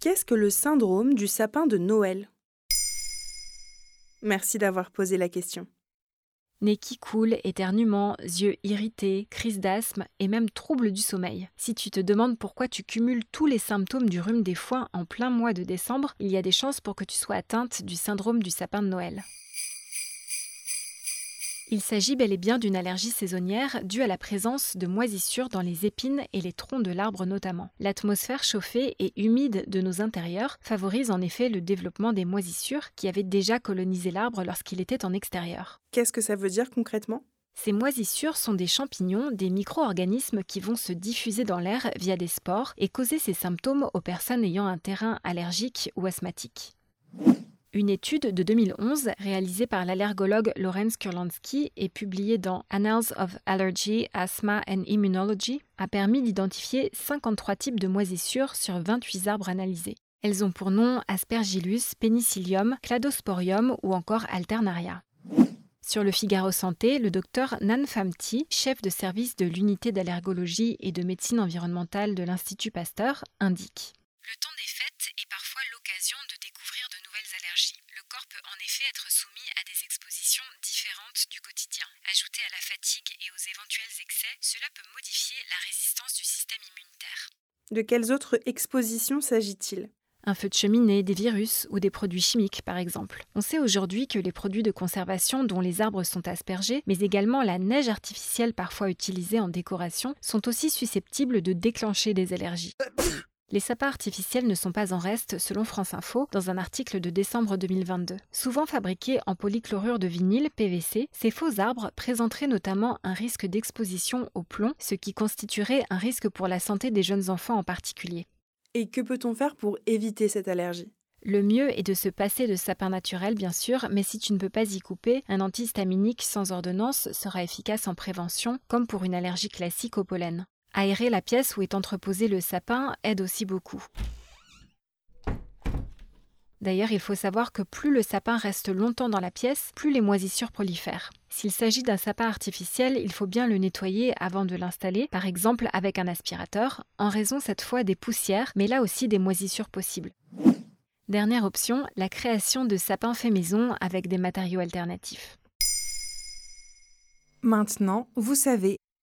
Qu'est-ce que le syndrome du sapin de Noël? Merci d'avoir posé la question. Nez qui coule, éternuement, yeux irrités, crise d'asthme et même troubles du sommeil. Si tu te demandes pourquoi tu cumules tous les symptômes du rhume des foins en plein mois de décembre, il y a des chances pour que tu sois atteinte du syndrome du sapin de Noël. Il s'agit bel et bien d'une allergie saisonnière due à la présence de moisissures dans les épines et les troncs de l'arbre notamment. L'atmosphère chauffée et humide de nos intérieurs favorise en effet le développement des moisissures qui avaient déjà colonisé l'arbre lorsqu'il était en extérieur. Qu'est-ce que ça veut dire concrètement? Ces moisissures sont des champignons, des micro-organismes qui vont se diffuser dans l'air via des spores et causer ces symptômes aux personnes ayant un terrain allergique ou asthmatique. Une étude de 2011 réalisée par l'allergologue Lorenz Kurlansky et publiée dans Annals of Allergy, Asthma and Immunology a permis d'identifier 53 types de moisissures sur 28 arbres analysés. Elles ont pour nom Aspergillus, Penicillium, Cladosporium ou encore Alternaria. Sur le Figaro Santé, le docteur Nan Famti, chef de service de l'unité d'allergologie et de médecine environnementale de l'Institut Pasteur, indique Le corps peut en effet être soumis à des expositions différentes du quotidien. Ajouté à la fatigue et aux éventuels excès, cela peut modifier la résistance du système immunitaire. De quelles autres expositions s'agit-il? Un feu de cheminée, des virus ou des produits chimiques par exemple. On sait aujourd'hui que les produits de conservation dont les arbres sont aspergés, mais également la neige artificielle parfois utilisée en décoration, sont aussi susceptibles de déclencher des allergies. Les sapins artificiels ne sont pas en reste, selon France Info, dans un article de décembre 2022. Souvent fabriqués en polychlorure de vinyle, PVC, ces faux arbres présenteraient notamment un risque d'exposition au plomb, ce qui constituerait un risque pour la santé des jeunes enfants en particulier. Et que peut-on faire pour éviter cette allergie? Le mieux est de se passer de sapin naturel, bien sûr, mais si tu ne peux pas y couper, un antihistaminique sans ordonnance sera efficace en prévention, comme pour une allergie classique au pollen. Aérer la pièce où est entreposé le sapin aide aussi beaucoup. D'ailleurs, il faut savoir que plus le sapin reste longtemps dans la pièce, plus les moisissures prolifèrent. S'il s'agit d'un sapin artificiel, il faut bien le nettoyer avant de l'installer, par exemple avec un aspirateur, en raison cette fois des poussières, mais là aussi des moisissures possibles. Dernière option, la création de sapins faits maison avec des matériaux alternatifs. Maintenant, vous savez